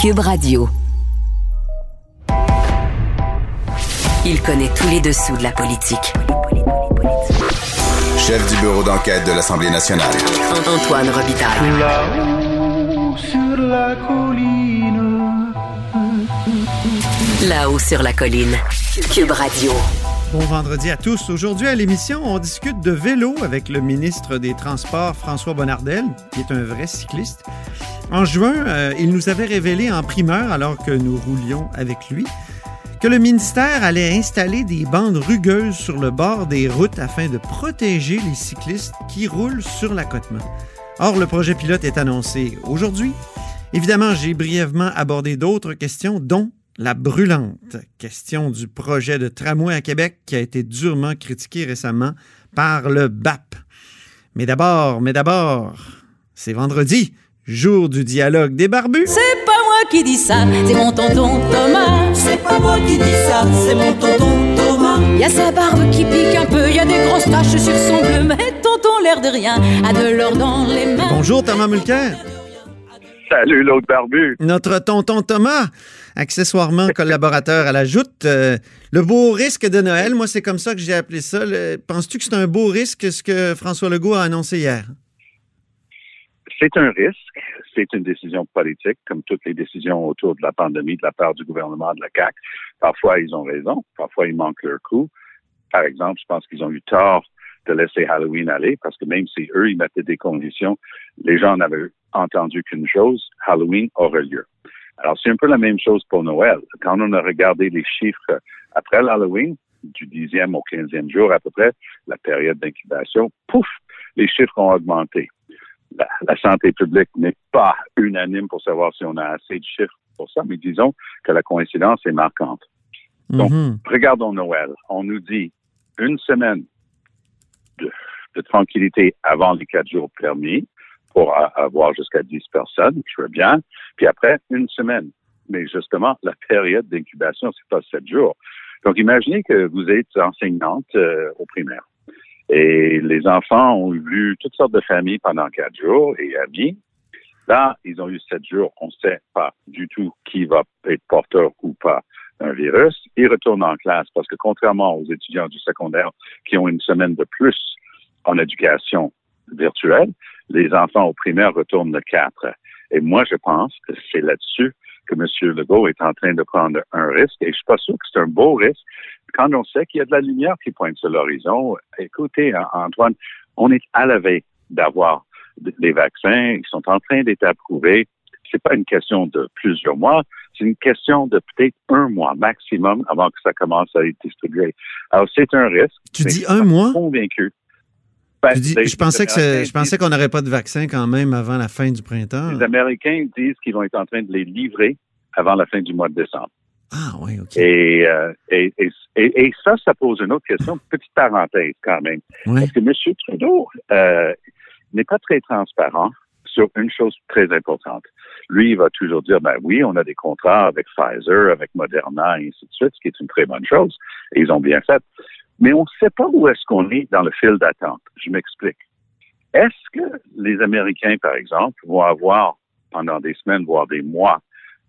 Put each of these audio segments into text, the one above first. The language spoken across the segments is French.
Cube Radio. Il connaît tous les dessous de la politique. Chef du bureau d'enquête de l'Assemblée nationale. Antoine Robitaille. Là-haut sur la colline. Là-haut sur la colline. Cube Radio. Bon vendredi à tous. Aujourd'hui à l'émission, on discute de vélo avec le ministre des Transports, François Bonnardel, qui est un vrai cycliste. En juin, euh, il nous avait révélé en primeur, alors que nous roulions avec lui, que le ministère allait installer des bandes rugueuses sur le bord des routes afin de protéger les cyclistes qui roulent sur l'accotement. Or, le projet pilote est annoncé aujourd'hui. Évidemment, j'ai brièvement abordé d'autres questions, dont la brûlante question du projet de tramway à Québec qui a été durement critiqué récemment par le BAP. Mais d'abord, mais d'abord, c'est vendredi, jour du dialogue des barbus. C'est pas moi qui dis ça, c'est mon tonton Thomas. C'est pas moi qui dis ça, c'est mon tonton Thomas. Y a sa barbe qui pique un peu, y a des grosses taches sur son bleu, mais tonton l'air de rien, a de l'or dans les mains. Bonjour Thomas Mulcair. Salut l'autre barbu. Notre tonton Thomas, accessoirement collaborateur à la joute. Euh, le beau risque de Noël, moi c'est comme ça que j'ai appelé ça. Penses-tu que c'est un beau risque ce que François Legault a annoncé hier? C'est un risque, c'est une décision politique, comme toutes les décisions autour de la pandémie de la part du gouvernement de la CAQ. Parfois, ils ont raison, parfois, ils manquent leur coup. Par exemple, je pense qu'ils ont eu tort de laisser Halloween aller, parce que même si eux, ils mettaient des conditions, les gens n'avaient entendu qu'une chose, Halloween aurait lieu. Alors, c'est un peu la même chose pour Noël. Quand on a regardé les chiffres après l'Halloween, du 10e au 15e jour à peu près, la période d'incubation, pouf, les chiffres ont augmenté. La, la santé publique n'est pas unanime pour savoir si on a assez de chiffres pour ça, mais disons que la coïncidence est marquante. Donc, Mhm. regardons Noël. On nous dit une semaine de, de tranquillité avant les quatre jours permis pour avoir jusqu'à 10 personnes, je veux bien. Puis après, une semaine. Mais justement, la période d'incubation, c'est pas sept jours. Donc, imaginez que vous êtes enseignante euh, au primaire. Et les enfants ont vu toutes sortes de familles pendant quatre jours et amis. Là, ils ont eu sept jours. On ne sait pas du tout qui va être porteur ou pas d'un virus. Ils retournent en classe parce que contrairement aux étudiants du secondaire qui ont une semaine de plus en éducation virtuelle, les enfants au primaire retournent le 4. Et moi, je pense que c'est là-dessus que M. Legault est en train de prendre un risque. Et je suis pas sûr que c'est un beau risque. Quand on sait qu'il y a de la lumière qui pointe sur l'horizon, écoutez, Antoine, on est à la veille d'avoir les vaccins. Ils sont en train d'être approuvés. C'est pas une question de plusieurs mois. C'est une question de peut-être un mois maximum avant que ça commence à être distribué. Alors, c'est un risque. Tu dis un mois? Convaincu. Ben, dis- je pensais que je pensais qu'on n'aurait pas de vaccin quand même avant la fin du printemps. Les Américains disent qu'ils vont être en train de les livrer avant la fin du mois de décembre. Ah oui, OK. Et, euh, et, et, et- et ça, ça pose une autre question, petite parenthèse quand même. Parce que M. Trudeau euh, n'est pas très transparent sur une chose très importante. Lui, il va toujours dire, ben oui, on a des contrats avec Pfizer, avec Moderna, et ainsi de suite, ce qui est une très bonne chose. Et ils ont bien fait. Mais on ne sait pas où est-ce qu'on est dans le fil d'attente. Je m'explique. Est-ce que les Américains, par exemple, vont avoir pendant des semaines, voire des mois,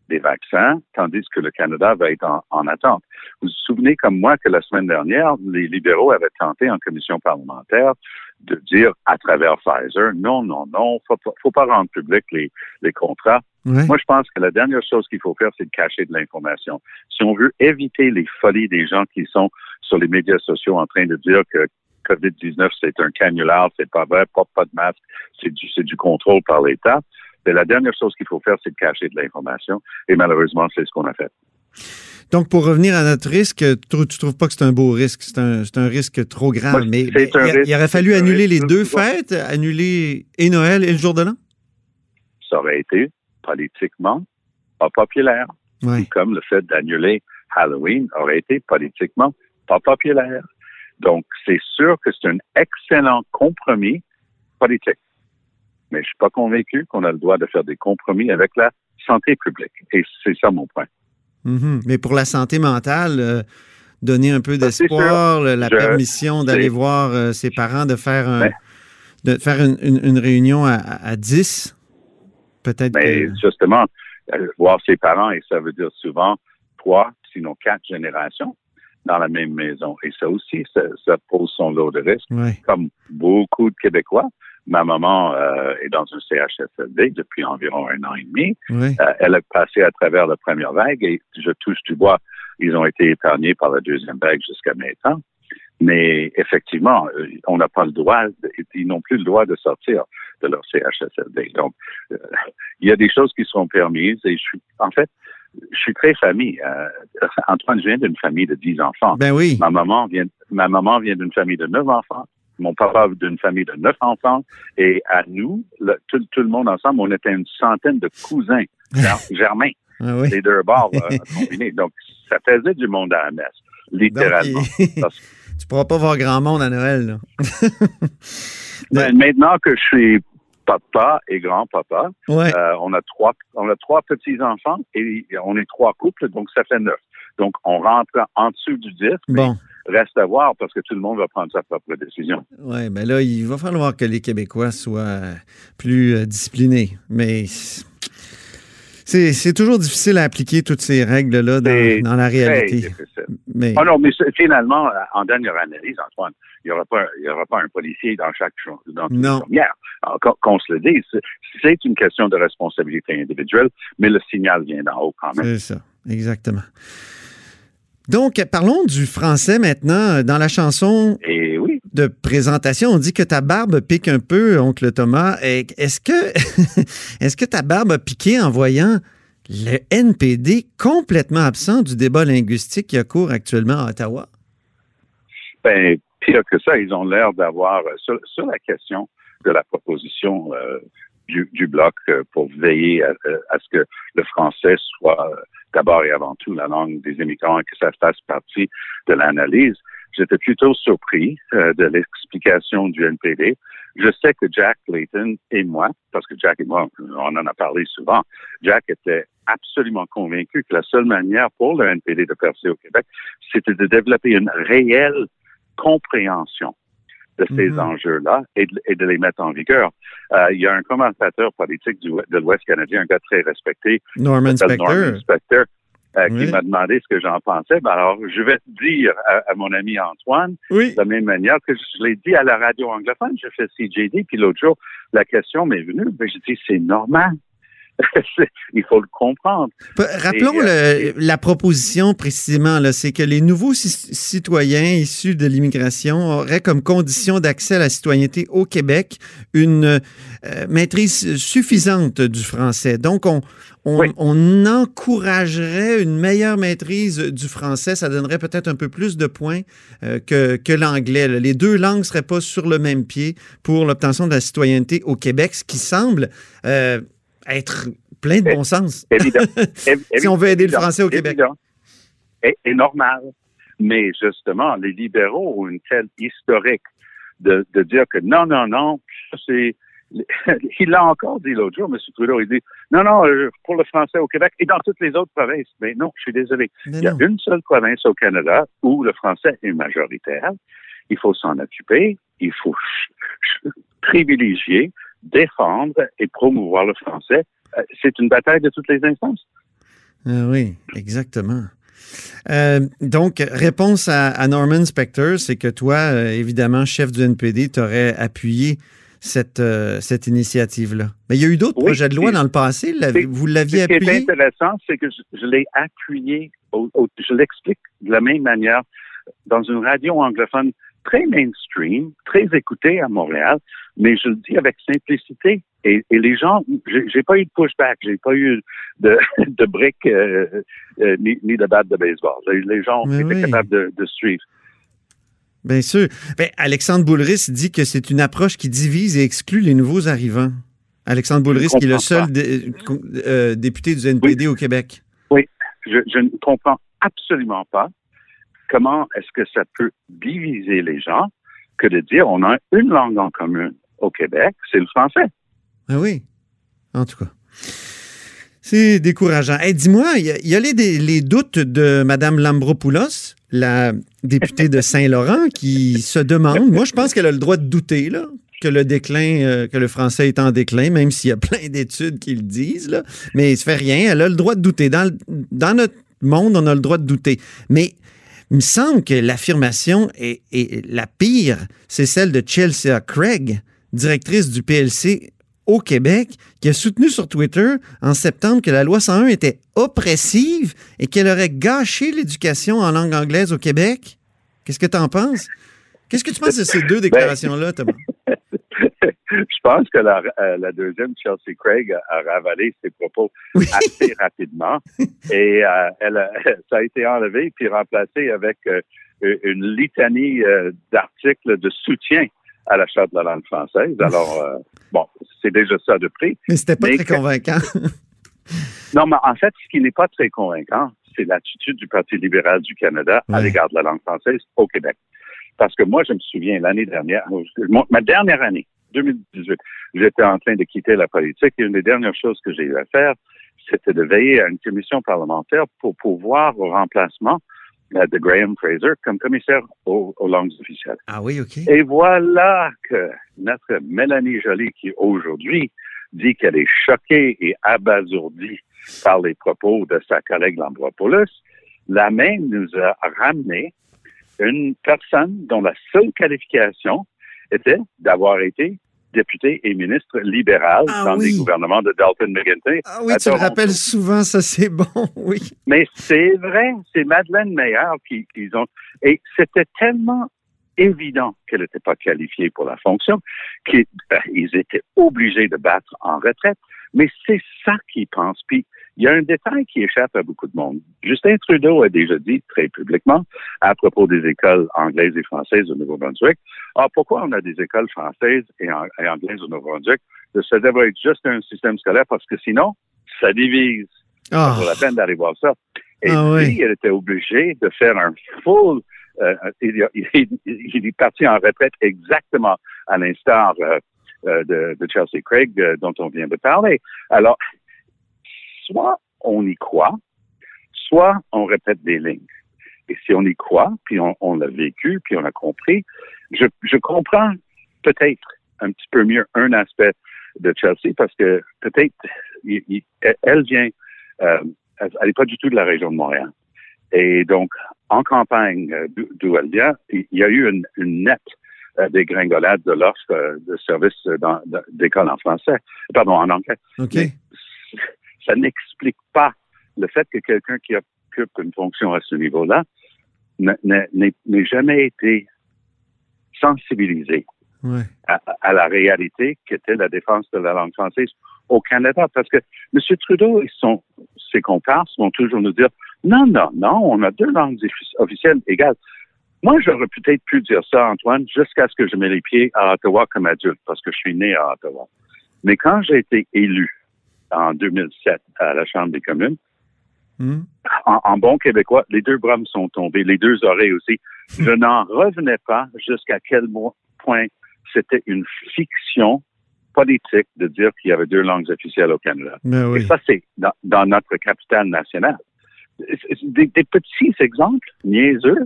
des vaccins, tandis que le Canada va être en, en attente? Vous vous souvenez comme moi que la semaine dernière, les libéraux avaient tenté en commission parlementaire de dire à travers Pfizer, non, non, non, faut, pas- faut pas rendre public les, les contrats. Moi, je pense que la dernière chose qu'il faut faire, c'est de cacher de l'information. Si on veut éviter les folies des gens qui sont sur les médias sociaux en train de dire que COVID-19, c'est un canular, c'est pas vrai, porte pas de masque, c'est du, c'est du contrôle par l'État. Mais la dernière chose qu'il faut faire, c'est de cacher de l'information. Et malheureusement, c'est ce qu'on a fait. Donc, pour revenir à notre risque, tu, trou- tu trouves pas que c'est un beau risque? C'est un, c'est un risque trop grand. Moi, mais il, risque- il aurait fallu annuler les deux fêtes, annuler et Noël et le jour de l'an? Ça aurait été politiquement pas populaire. Comme le fait d'annuler Halloween aurait été politiquement populaire. Donc, c'est sûr que c'est un excellent compromis politique. Mais je suis pas convaincu qu'on a le droit de faire des compromis avec la santé publique. Et c'est ça mon point. Mhm. Mais pour la santé mentale, euh, donner un peu c'est d'espoir, la Je- permission d'aller voir euh, ses parents, de faire, un- Ben. de faire une, une- une réunion à, à 10, peut-être Mais que... justement, euh, voir ses parents, et ça veut dire souvent trois, sinon quatre générations dans la même maison. Et ça aussi, ça, ça pose son lot de risques. Comme beaucoup de Québécois, ma maman euh, est dans un CHSLD depuis environ un an et demi. Euh, elle a passé à travers la première vague et je touche du bois. Ils ont été épargnés par la deuxième vague jusqu'à maintenant. Mais effectivement, euh, on n'a pas le droit, ils n'ont plus le droit de sortir de leur CHSLD. Donc, euh, il y a des choses qui sont permises et je suis, en fait, je suis très famille. Euh, Antoine vient d'une famille de 10 enfants. Ben oui. Ma maman vient, ma maman vient d'une famille de neuf enfants. Mon papa d'une famille de neuf enfants. Et à nous, le- tout, tout le monde ensemble, on était une centaine de cousins ger- germains, Ah oui. les deux bords euh, combinés. Donc, ça faisait du monde à la messe, littéralement. Donc, Parce- tu pourras pas voir grand monde à Noël, là. Ben, maintenant que je suis papa et grand-papa, Ouais. euh, on a trois, on a trois petits-enfants et on est trois couples, donc ça fait neuf. Donc, on rentre en dessous du 10, mais Bon. reste à voir parce que tout le monde va prendre sa propre décision. Oui, ben là, il va falloir que les Québécois soient plus euh, disciplinés. Mais c'est toujours difficile à appliquer toutes ces règles-là dans, dans la réalité. Mais Oh non, mais finalement, euh, en dernière analyse, Antoine, il n'y aura pas, il y aura pas un policier dans chaque dans Non. qu'on- se le dise, c'est- une question de responsabilité individuelle, mais le signal vient d'en haut quand même. c'est ça, exactement. Donc, parlons du français maintenant. Dans la chanson Et de présentation, on dit que ta barbe pique un peu, oncle Thomas. Est-ce que, est-ce que ta barbe a piqué en voyant le NPD complètement absent du débat linguistique qui a cours actuellement à Ottawa? ben, pire que ça, ils ont l'air d'avoir, euh, sur, la question de la proposition euh, du, Bloc euh, pour veiller à, ce que le français soit d'abord et avant tout la langue des immigrants et que ça fasse partie de l'analyse, j'étais plutôt surpris euh, de l'explication du NPD. Je sais que Jack Layton et moi, parce que Jack et moi, on en a parlé souvent, Jack était absolument convaincu que la seule manière pour le NPD de percer au Québec, c'était de développer une réelle compréhension de ces Mhm. enjeux-là et de, et de les mettre en vigueur. Euh, il y a un commentateur politique du, de l'Ouest canadien, un gars très respecté, Norman Spector. Norman Spector, euh, Oui. qui m'a demandé ce que j'en pensais. Ben alors, je vais te dire à, à mon ami Antoine, Oui. de la même manière que je l'ai dit à la radio anglophone, je fais CJD, puis l'autre jour, la question m'est venue, ben, je dis, c'est normal. Il faut le comprendre. Rappelons Et, euh, le- la proposition précisément, c'est que les nouveaux ci- citoyens issus de l'immigration auraient comme condition d'accès à la citoyenneté au Québec une euh, maîtrise suffisante du français. Donc, on, on, Oui. on encouragerait une meilleure maîtrise du français. Ça donnerait peut-être un peu plus de points euh, que, que l'anglais. Les deux langues ne seraient pas sur le même pied pour l'obtention de la citoyenneté au Québec, ce qui semble euh, être plein de bon sens. Évidemment. Si on veut aider le français au Québec. Et, et normal. Mais justement, les libéraux ont une telle historique de, de dire que non, non, non, c'est. Il l'a encore dit l'autre jour, M. Trudeau, il dit non, non, euh, pour le français au Québec et dans toutes les autres provinces. Mais non, je suis désolé. Mais Il y a non. une seule province au Canada où le français est majoritaire. Il faut s'en occuper. Il faut privilégier, défendre et promouvoir le français. Euh, C'est une bataille de toutes les instances. Ah oui, exactement. Euh, donc, réponse à, à Norman Spector, c'est que toi, euh, évidemment, chef du NPD, tu aurais appuyé cette, euh, cette initiative-là. Mais il y a eu d'autres Oui, projets de loi dans le passé. Vous l'aviez Ce qui est appuyé? intéressant, c'est que je, je l'ai appuyé, au- au- je l'explique de la même manière dans une radio anglophone très mainstream, très écoutée à Montréal, mais je le dis avec simplicité. Et, et les gens, j'ai pas eu de pushback, j'ai pas eu de, de briques euh, euh, ni, ni de batte de baseball. Les, gens Mais étaient oui. capables de, de suivre. Bien sûr. Ben, Alexandre Boulris dit que c'est une approche qui divise et exclut les nouveaux arrivants. Alexandre Boulris, qui est le seul dé- euh, député du NPD au Québec. Je, je ne comprends absolument pas comment est-ce que ça peut diviser les gens que de dire on a une langue en commun au Québec, c'est le français. Ah oui. En tout cas. C'est décourageant. Hey, Dis-moi, il y a, les, doutes de Mme Lambropoulos, la députée de Saint-Laurent, qui se demande. Moi, je pense qu'elle a le droit de douter, euh, que le français est en déclin, même s'il y a plein d'études qui le disent, là. mais il se fait rien. Elle a le droit de douter. Dans, dans notre monde, on a le droit de douter. Mais il me semble que l'affirmation est, est la pire, c'est celle de Chelsea Craig, directrice du PLC au Québec, qui a soutenu sur Twitter en septembre que la loi 101 était oppressive et qu'elle aurait gâché l'éducation en langue anglaise au Québec. Qu'est-ce que tu en penses? Qu'est-ce que tu penses de ces deux déclarations-là, Thomas? Je pense que la, euh, la deuxième, Chelsea Craig, a, ravalé ses propos Oui. assez rapidement et euh, elle a- ça a été enlevé puis remplacé avec euh, une litanie euh, d'articles de soutien à la Charte de la langue française. Alors, euh, bon, c'est déjà ça de prix. Mais c'était pas Mais très que- convaincant. Non, mais en fait, ce qui n'est pas très convaincant, c'est l'attitude du Parti libéral du Canada à l'égard de la langue française au Québec. Parce que moi, je me souviens, l'année dernière, ma dernière année, 2018, j'étais en train de quitter la politique et une des dernières choses que j'ai eu à faire, c'était de veiller à une commission parlementaire pour pouvoir au remplacement de Graham Fraser comme commissaire aux, aux langues officielles. Ah oui, OK. Et voilà que notre Mélanie Joly, qui aujourd'hui dit qu'elle est choquée et abasourdie par les propos de sa collègue Lambropoulos, la même nous a ramené une personne dont la seule qualification était d'avoir été député et ministre libéral Ah dans les gouvernements de Dalton McGuinty. Ah oui, tu le rappelles souvent, ça c'est bon, oui. Mais c'est vrai, c'est Madeleine Meyer qui, qu'ils ont. Et c'était tellement évident qu'elle n'était pas qualifiée pour la fonction qu'ils euh, ils étaient obligés de battre en retraite. Mais c'est ça qu'ils pensent. Puis il y a un détail qui échappe à beaucoup de monde. Justin Trudeau a déjà dit très publiquement à propos des écoles anglaises et françaises au Nouveau-Brunswick. Ah, pourquoi on a des écoles françaises et, an- et anglaises au Nouveau-Brunswick? Ça devrait être juste un système scolaire parce que sinon, ça divise Ah, ça vaut la peine d'aller voir ça. Et Ah lui, oui. il était obligé de faire un full. euh, il, il- il est parti en retraite exactement à l'instar euh, euh, de, de Chelsea Craig euh, dont on vient de parler. Alors, soit on y croit, soit on répète des lignes. Et si on y croit, puis on, on l'a vécu, puis on a compris, je, je comprends peut-être un petit peu mieux un aspect de Chelsea parce que peut-être elle vient, euh, elle n'est pas du tout de la région de Montréal. Et donc, en campagne, euh, d'où- elle vient, il y a eu une, une nette euh, dégringolade de l'offre euh, de services d'école en français, pardon, en anglais OK. Ça n'explique pas le fait que quelqu'un qui occupe une fonction à ce niveau-là n'a- n'a- n'ait jamais été sensibilisé Ouais. à, à la réalité qu'était la défense de la langue française au Canada. Parce que M. Trudeau et son, ses comparses vont toujours nous dire non, non, non, on a deux langues offici- officielles égales. Moi, j'aurais peut-être pu dire ça, Antoine, jusqu'à ce que je mette les pieds à Ottawa comme adulte, parce que je suis né à Ottawa. Mais quand j'ai été élu en 2007 à la Chambre des communes, Hmm. en, en bon québécois, les deux bras me sont tombés, les deux oreilles aussi. Je n'en revenais pas jusqu'à quel point c'était une fiction politique de dire qu'il y avait deux langues officielles au Canada. Ben Et ça, c'est dans, dans notre capitale nationale. Des, des petits exemples niaiseux.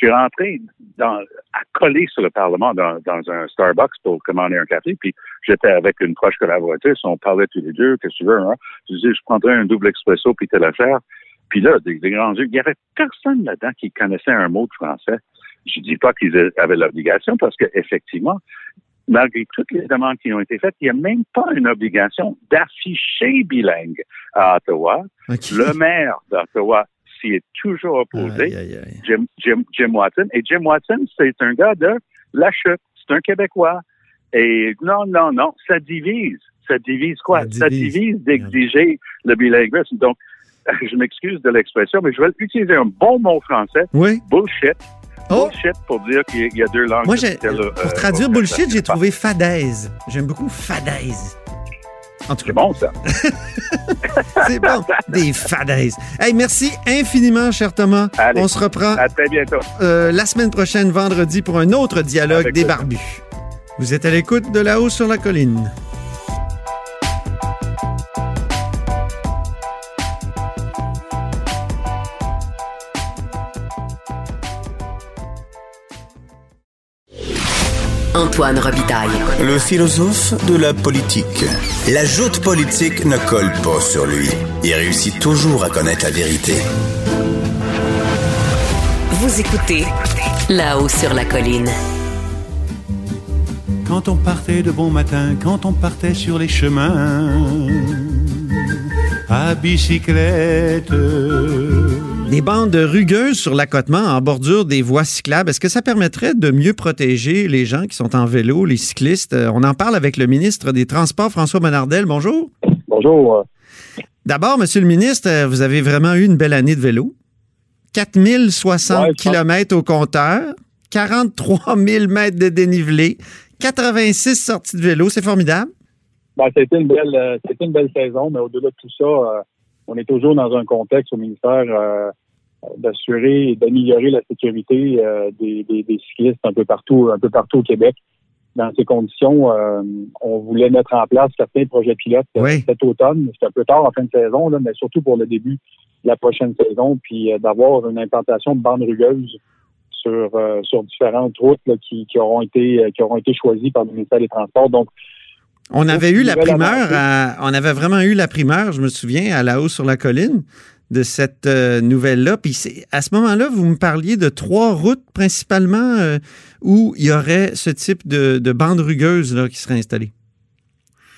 Je suis rentré dans, à coller sur le Parlement dans, dans un Starbucks pour commander un café, puis j'étais avec une proche collaboratrice, on parlait tous les deux, qu'est-ce que tu veux, hein? Je disais, je prendrais un double expresso, puis telle affaire. Puis là, des, des grands yeux, il y avait personne là-dedans qui connaissait un mot de français. Je dis pas qu'ils avaient l'obligation, parce que effectivement, malgré toutes les demandes qui ont été faites, il n'y a même pas une obligation d'afficher bilingue à Ottawa. Le maire d'Ottawa s'y est toujours opposé, Aïe, aïe, aïe. Jim, Jim, Jim Watson. Et Jim Watson, c'est un gars de la chute. C'est un Québécois. Et non, non, non, ça divise. Ça divise quoi? Ça divise. divise, d'exiger le bilinguisme. Donc, je m'excuse de l'expression, mais je vais utiliser un bon mot français. Oui. Bullshit. Oh! Bullshit pour dire qu'il y a- deux langues. Moi, euh, pour traduire au bullshit, j'ai trouvé fadaise. J'aime beaucoup fadaise. En tout C'est bon, ça. c'est bon. Des fadaises. Hey, merci infiniment, cher Thomas. Allez. On se reprend À très bientôt. euh, la semaine prochaine, vendredi, pour un autre dialogue Avec des barbus. Vous êtes à l'écoute de là-haut sur la colline. Antoine Robitaille. Le philosophe de la politique. La joute politique ne colle pas sur lui. Il réussit toujours à connaître la vérité. Vous écoutez là-haut sur la colline. Quand on partait de bon matin, quand on partait sur les chemins, à bicyclette. Des bandes rugueuses sur l'accotement en bordure des voies cyclables, est-ce que ça permettrait de mieux protéger les gens qui sont en vélo, les cyclistes? Euh, On en parle avec le ministre des Transports, François Bonnardel. Bonjour. Bonjour. D'abord, Monsieur le ministre, euh, vous avez vraiment eu une belle année de vélo. 4060 Ouais, km au compteur, 43 000 mètres de dénivelé, 86 sorties de vélo, c'est formidable. Ben, été une belle, euh, une belle saison, mais au-delà de tout ça, euh, on est toujours dans un contexte au ministère euh, d'assurer et d'améliorer la sécurité euh, des, des- des cyclistes un peu partout, un peu partout au Québec. Dans ces conditions, euh, on voulait mettre en place certains projets pilotes euh, Oui. cet automne. C'est un peu tard en fin de saison, là, mais surtout pour le début de la prochaine saison, puis d'avoir une implantation de bandes rugueuses sur euh, sur différentes routes là, qui, qui auront été qui auront été choisies par le ministère des Transports. Donc On avait eu la primeur, à- on avait vraiment eu la primeur, je me souviens, à la hausse sur la colline de cette euh, nouvelle-là. Puis c'est- à ce moment-là, vous me parliez de trois routes principalement euh, où il y aurait ce type de, de bande rugueuse là, qui serait installée.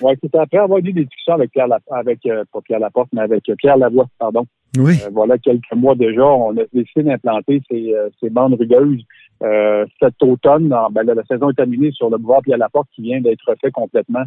Oui, c'était après avoir eu des discussions avec Pierre, Lap- avec euh, pas Pierre Laporte, mais avec Pierre Lavoie, pardon. Oui. Voilà quelques mois déjà, on a décidé d'implanter ces, ces bandes rugueuses euh, cet automne. En- ben là, la saison est terminée sur le boulevard Pierre Laporte qui vient d'être refait complètement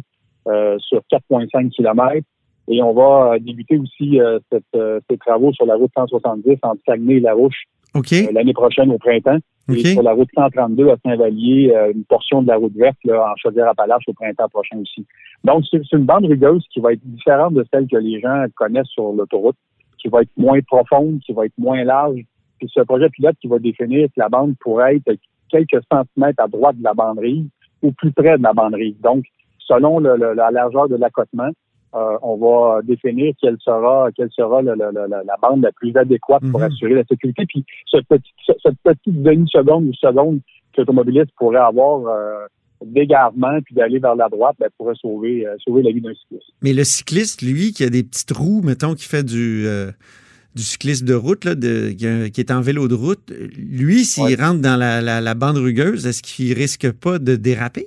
sur 4,5 km. Et on va euh, débuter aussi euh, cette, euh, ces travaux sur la route 170 entre Saguenay et Larouche OK. euh, l'année prochaine au printemps. OK. Et sur la route 132 à Saint-Vallier, euh, une portion de la route verte là, en Chaudière-Appalaches au printemps prochain aussi. Donc, c'est une bande rugueuse qui va être différente de celle que les gens connaissent sur l'autoroute, qui va être moins profonde, qui va être moins large. Puis c'est un projet pilote qui va définir que la bande pourrait être quelques centimètres à droite de la banderille ou plus près de la banderille. Donc, selon le- le- la largeur de l'accotement, euh, on va définir quelle sera quelle sera le- le- le- la, bande la plus adéquate pour Mhm. assurer la sécurité. Puis ce petit, ce- cette petite demi-seconde ou seconde que l'automobiliste pourrait avoir euh, d'égarement puis d'aller vers la droite, ben, pourrait sauver euh, sauver la vie d'un cycliste. Mais le cycliste, lui, qui a des petites roues, mettons, qui fait du, du cycliste de route, là, de- qui, est en vélo de route, lui, s'il Ouais. rentre dans la, la- la bande rugueuse, est-ce qu'il risque pas de déraper?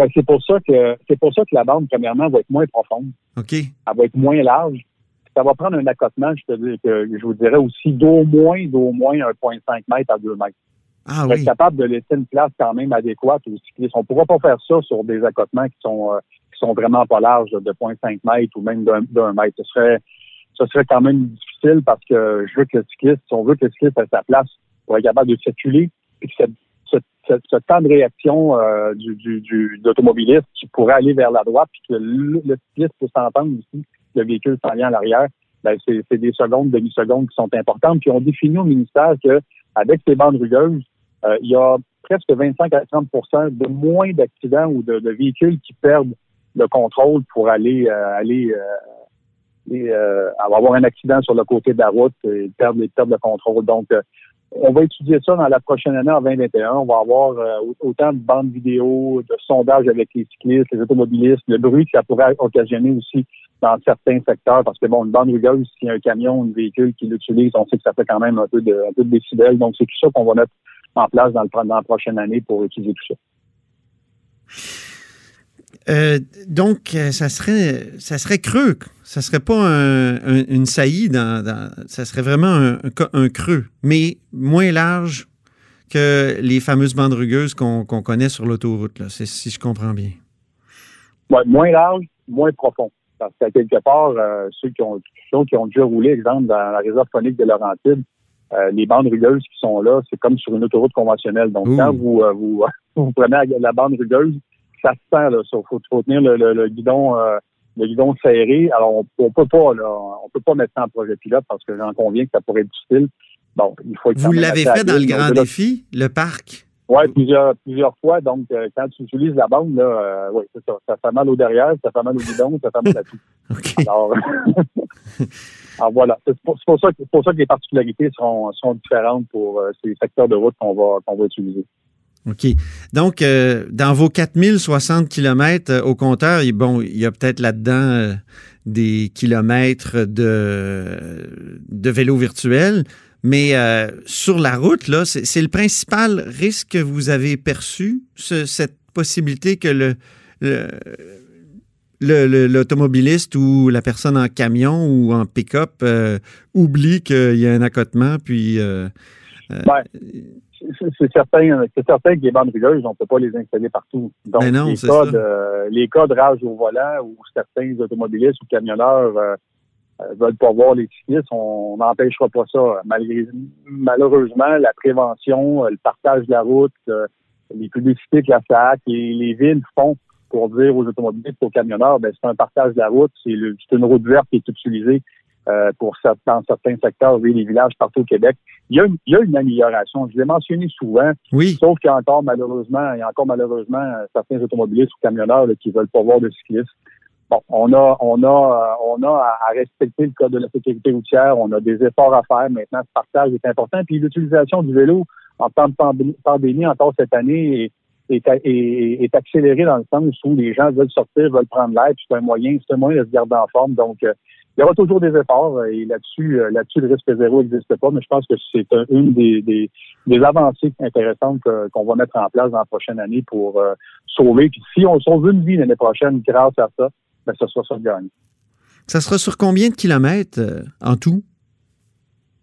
Ben, c'est pour ça que c'est pour ça que la bande, premièrement, va être moins profonde. OK. elle va être moins large. Ça va prendre un accotement, je te dis que je vous dirais aussi d'au moins, d'au moins 1,5 mètres à 2 mètres. Ah oui. être capable de laisser une place quand même adéquate aux cyclistes. On ne pourra pas faire ça sur des accotements qui sont euh, qui sont vraiment pas larges, de 0,5 mètres ou même d'un mètre. Ce serait ce serait quand même difficile parce que je veux que le cycliste, si on veut que le cycliste ait sa place pour être capable de circuler, puis que cette- ce, temps de réaction euh, du, du, du, qui pourrait aller vers la droite, puis que le, le cycliste peut s'entendre aussi, le véhicule s'en vient à l'arrière, ben c'est des secondes, demi-secondes qui sont importantes. Puis on définit au ministère que avec ces bandes rugueuses, euh, il y a presque 25 à 30% de moins d'accidents ou de, de véhicules qui perdent le contrôle pour aller euh, aller euh, et, euh, avoir un accident sur le côté de la route et perdre, perdre le contrôle. Donc, euh, on va étudier ça dans la prochaine année, en 2021. On va avoir euh, autant de bandes vidéo, de sondages avec les cyclistes, les automobilistes, le bruit que ça pourrait occasionner aussi dans certains secteurs, parce que bon, une bande rugueuse, s'il y a un camion, un véhicule qui l'utilise, on sait que ça fait quand même un peu de, un peu de décibels. Donc, c'est tout ça qu'on va mettre en place dans, le, dans la prochaine année pour utiliser tout ça. Euh, donc, euh, ça serait, ça serait creux. Ça serait pas un- un- une saillie dans, dans- ça serait vraiment un, creux, mais moins large que les fameuses bandes rugueuses qu'on connaît sur l'autoroute, si je comprends bien. Ouais, moins large, moins profond. Parce qu'à quelque part, euh, ceux, qui ont, ceux qui ont déjà roulé, exemple, dans la réserve phonique de Laurentide, euh, les bandes rugueuses qui sont là, c'est comme sur une autoroute conventionnelle. Donc, Ouh. quand vous, vous, vous prenez la bande rugueuse, ça se sent, là. Il faut, faut tenir le, le- le guidon, euh, le guidon serré. Alors, on, on peut pas, là, on peut pas mettre ça en projet pilote parce que j'en conviens que ça pourrait être difficile. Bon, il faut être Vous l'avez fait dans le grand défi, le parc? oui, plusieurs, plusieurs fois. Donc, euh, quand tu utilises la bande, là, euh, oui, c'est ça. Ça fait mal au derrière, ça fait mal au guidon, ça fait mal à tout. Alors, alors voilà. C'est pour, ça, que- pour ça que les particularités seront différentes pour euh, ces secteurs de route qu'on va, qu'on va utiliser. OK. Donc, euh, dans vos 4060 km au compteur, bon, il y a peut-être là-dedans euh, des kilomètres de, de vélo virtuel, mais euh, sur la route, là, c'est le principal risque que vous avez perçu, ce, cette possibilité que le, l'automobiliste ou la personne en camion ou en pick-up euh, oublie qu'il y a un accotement, puis... Euh, ben, c'est certain, c'est certain que les bandes rigueuses, on ne peut pas les installer partout. Donc, non, les, cas de, les rage au volant où certains automobilistes ou camionneurs veulent pas voir les cyclistes, on n'empêchera pas ça. Malgré, malheureusement, la prévention, le partage de la route, les publicités que la SAC et les villes font pour dire aux automobilistes, aux camionneurs, ben, c'est un partage de la route, c'est une route verte qui est utilisée euh, pour dans certains secteurs, oui, les villages partout au Québec. Il y a une, il y a une amélioration. Je l'ai mentionné souvent. Oui. Sauf qu'il y a encore malheureusement, il y a encore malheureusement certains automobilistes ou camionneurs là, qui veulent pas voir de cyclistes. Bon, on a, on a, on a à respecter le code de la sécurité routière. On a des efforts à faire. Maintenant, ce partage est important. Puis l'utilisation du vélo en temps de pandémie, encore cette année, est, est, accélérée dans le sens où les gens veulent sortir, veulent prendre l'air. C'est un moyen, c'est un moyen de se garder en forme. Donc, euh, il y aura toujours des efforts et là-dessus, euh, là-dessus, le risque zéro n'existe pas. Mais je pense que c'est une des, des, des avancées intéressantes qu'on va mettre en place dans la prochaine année pour euh, sauver. Puis si on sauve une vie l'année prochaine grâce à ça, ben, ce sera ça le gagne. Ça sera sur combien de kilomètres en tout?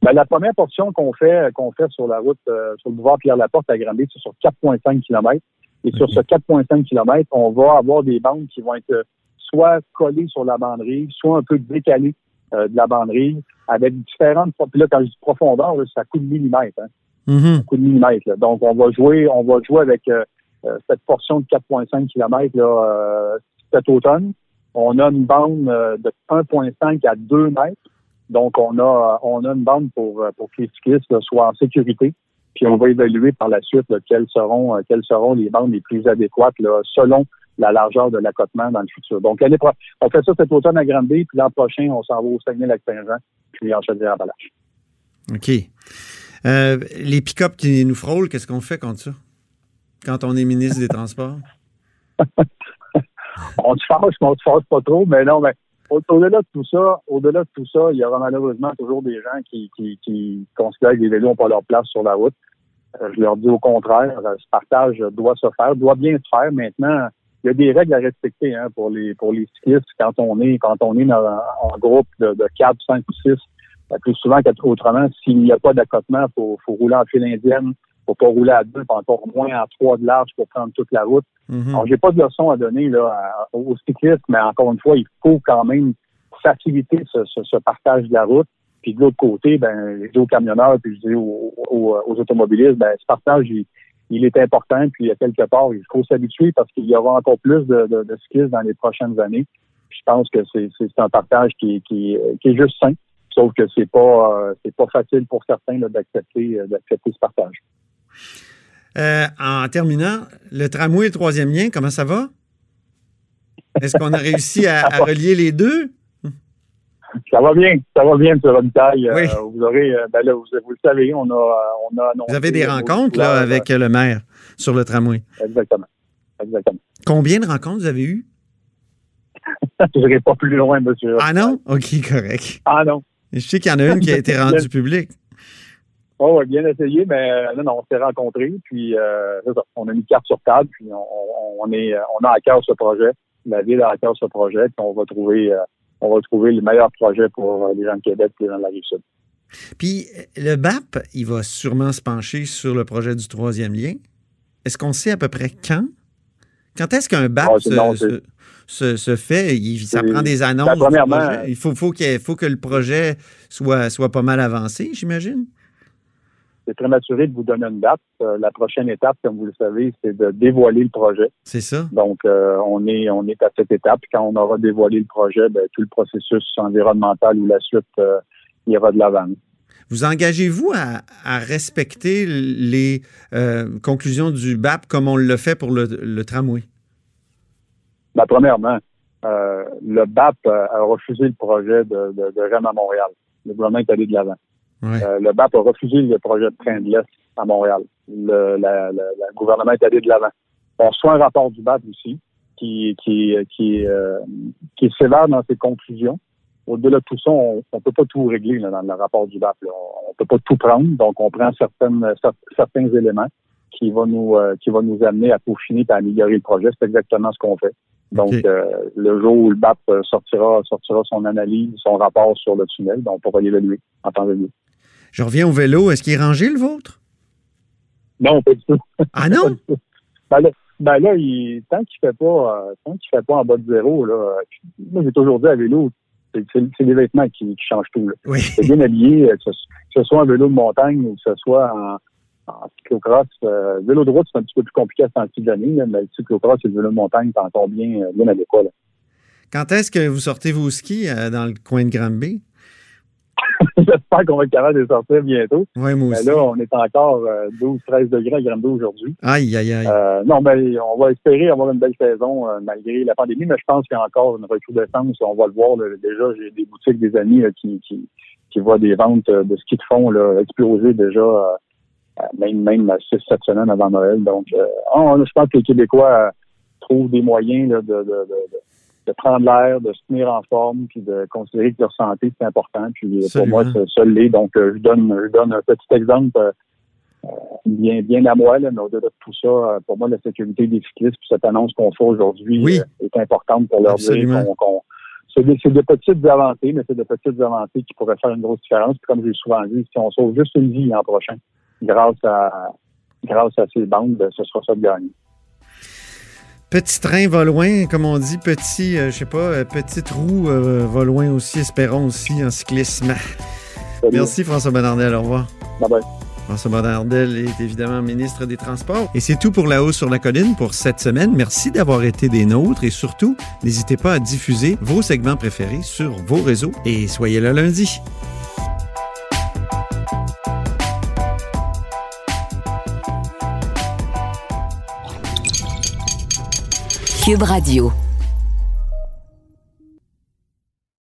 Ben, la première portion qu'on fait, qu'on fait sur la route, euh, sur le boulevard Pierre-Laporte à Granby, c'est sur 4,5 km. Et sur ce 4,5 km, on va avoir des bandes qui vont être euh, soit collées sur la banderille, soit un peu décalées euh, de la banderille, avec différentes. Puis là, quand je dis profondeur, ça coûte de millimètres. Hein. De millimètres. Donc, on va jouer, on va jouer avec cette portion de 4,5 km là, cet automne. On a une bande de 1,5 à 2 mètres donc, on a, on a une bande pour, pour que les cyclistes soient en sécurité. Puis on va évaluer par la suite quelles seront quelles seront les bandes les plus adéquates selon la largeur de l'accotement dans le futur. Donc, on fait ça cet automne à Granby, puis l'an prochain, on s'en va au Saguenay-Lac-Saint-Jean, puis en Chaudière-Appalaches. OK. Euh, les pick-up qui nous frôlent, qu'est-ce qu'on fait contre ça? Quand on est ministre des Transports? on se fâche, mais on se fâche pas trop, mais non, mais au-delà de tout ça, au-delà de tout ça, il y aura malheureusement toujours des gens qui, qui, qui considèrent que les vélos n'ont pas leur place sur la route. Euh, je leur dis au contraire, euh, ce partage doit se faire, doit bien se faire. Maintenant, il y a des règles à respecter hein, pour les pour les cyclistes quand on est quand on est en groupe de, de 4, 5 ou 6. Euh, plus souvent qu'autrement, s'il n'y a pas d'accotement, il faut, faut rouler en file indienne faut pas rouler à deux, encore moins à trois de large pour prendre toute la route. Mm-hmm. Alors, j'ai pas de leçon à donner là, aux cyclistes, mais encore une fois, il faut quand même faciliter ce, partage de la route. Puis de l'autre côté, ben, je dis aux camionneurs, puis je dis aux, automobilistes, ben, ce partage, il, est important, puis quelque part, il faut s'habituer parce qu'il y aura encore plus de, cyclistes dans les prochaines années. je pense que c'est un partage qui, qui, est juste sain, sauf que c'est pas euh, c'est pas facile pour certains d'accepter d'accepter ce partage. Euh, en terminant, le tramway et le troisième lien, comment ça va? Est-ce qu'on a réussi à, relier les deux? Ça va bien, ça va bien, M. Robitaille. Oui. Euh, vous aurez, euh, ben là, vous, le savez, on a, on a Vous avez des rencontres là, avec le maire sur le tramway. Exactement. Exactement. Combien de rencontres vous avez eues? Je n'irai pas plus loin, monsieur. Ah non? OK, correct. Ah non. Je sais qu'il y en a une qui a été rendue publique. Oh, bien essayé, mais euh, non, non, on s'est rencontrés, puis euh, on a mis carte sur table, puis on, on, est, on a à cœur ce projet. La ville a à cœur ce projet, puis on va trouver, euh, on va trouver le meilleur projet pour les gens de Québec et les gens de la Rive-Sud. Puis le BAP, il va sûrement se pencher sur le projet du troisième lien. Est-ce qu'on sait à peu près quand? Quand est-ce qu'un BAP ah, se, se, se, fait? Il, ça prend des annonces. il faut, faut, qu'il faut que le projet soit, soit pas mal avancé, j'imagine c'est prématuré de vous donner une date. Euh, la prochaine étape, comme vous le savez, c'est de dévoiler le projet. C'est ça. Donc, euh, on est on est à cette étape. Quand on aura dévoilé le projet, ben, tout le processus environnemental ou la suite euh, ira de l'avant. Vous engagez-vous à, respecter les conclusions du BAP comme on le fait pour le, tramway? Ben, premièrement, le BAP a refusé le projet de, de, de Rennes à Montréal. Le gouvernement est allé de l'avant. Euh, le BAP a refusé le projet de train de l'Est à Montréal. Le la, la, gouvernement est allé de l'avant. On reçoit un rapport du BAP aussi qui, qui, qui, euh, qui est sévère dans ses conclusions. Au-delà de tout ça, on ne peut pas tout régler là, dans le rapport du BAP. On ne peut pas tout prendre, donc on prend certaines, certains éléments qui vont nous euh, qui va nous amener à peaufiner et à améliorer le projet. C'est exactement ce qu'on fait. Donc, euh, le jour où le BAP sortira sortira son analyse, son rapport sur le tunnel, donc on pourra l'évaluer en temps de lieu. Je reviens au vélo. Est-ce qu'il est rangé, le vôtre? Non, pas du tout. Ah non? ben là, ben là il, tant qu'il ne fait pas euh, tant qu'il fait pas en bas de zéro, là, moi j'ai toujours dit à vélo, c'est les vêtements qui, changent tout. Oui. C'est bien habillé, que ce, soit un vélo de montagne ou que ce soit en, en cyclocross. Euh, vélo de route, c'est un petit peu plus compliqué à ce de l'année, mais le cyclocross et le vélo de montagne, c'est encore bien, euh, bien adéquat. Là. Quand est-ce que vous sortez vos skis dans le coin de Granby? J'espère qu'on va être capable de sortir bientôt. Oui, moi aussi. Mais là, on est encore 12-13 euh, degrés à Granby aujourd'hui. Aïe, aïe, aïe. Euh, non, mais on va espérer avoir une belle saison euh, malgré la pandémie, mais je pense qu'il y a encore une recrudescence. On va le voir. déjà, j'ai des boutiques, des amis qui, qui, qui voient des ventes de ski de fond là, exploser déjà, même, même 6-7 semaines avant Noël. Donc, je pense que les Québécois trouvent des moyens de, de, de de prendre l'air, de se tenir en forme, puis de considérer que leur santé, c'est important. Puis pour moi, ça, l'est. Donc, euh, je donne, je donne un petit exemple euh, euh, bien, bien à moi, là, mais au-delà de tout ça, pour moi, la sécurité des cyclistes, puis cette annonce qu'on fait aujourd'hui est importante pour leur dire qu'on c'est des, des, petites avancées, mais c'est des petites avancées qui pourraient faire une grosse différence. Puis comme j'ai souvent dit, si on sauve juste une vie l'an prochain, grâce à grâce à ces bandes, ce sera ça de gagner. Petit train va loin, comme on dit, petit, euh, je sais pas, euh, petite roue euh, va loin aussi, espérons aussi en cyclisme. Merci François Bonnardel, au revoir. Bye bye. François Bonnardel est évidemment ministre des Transports. Et c'est tout pour La Haut sur la Colline pour cette semaine. Merci d'avoir été des nôtres et surtout, n'hésitez pas à diffuser vos segments préférés sur vos réseaux et soyez là lundi. Cube Radio.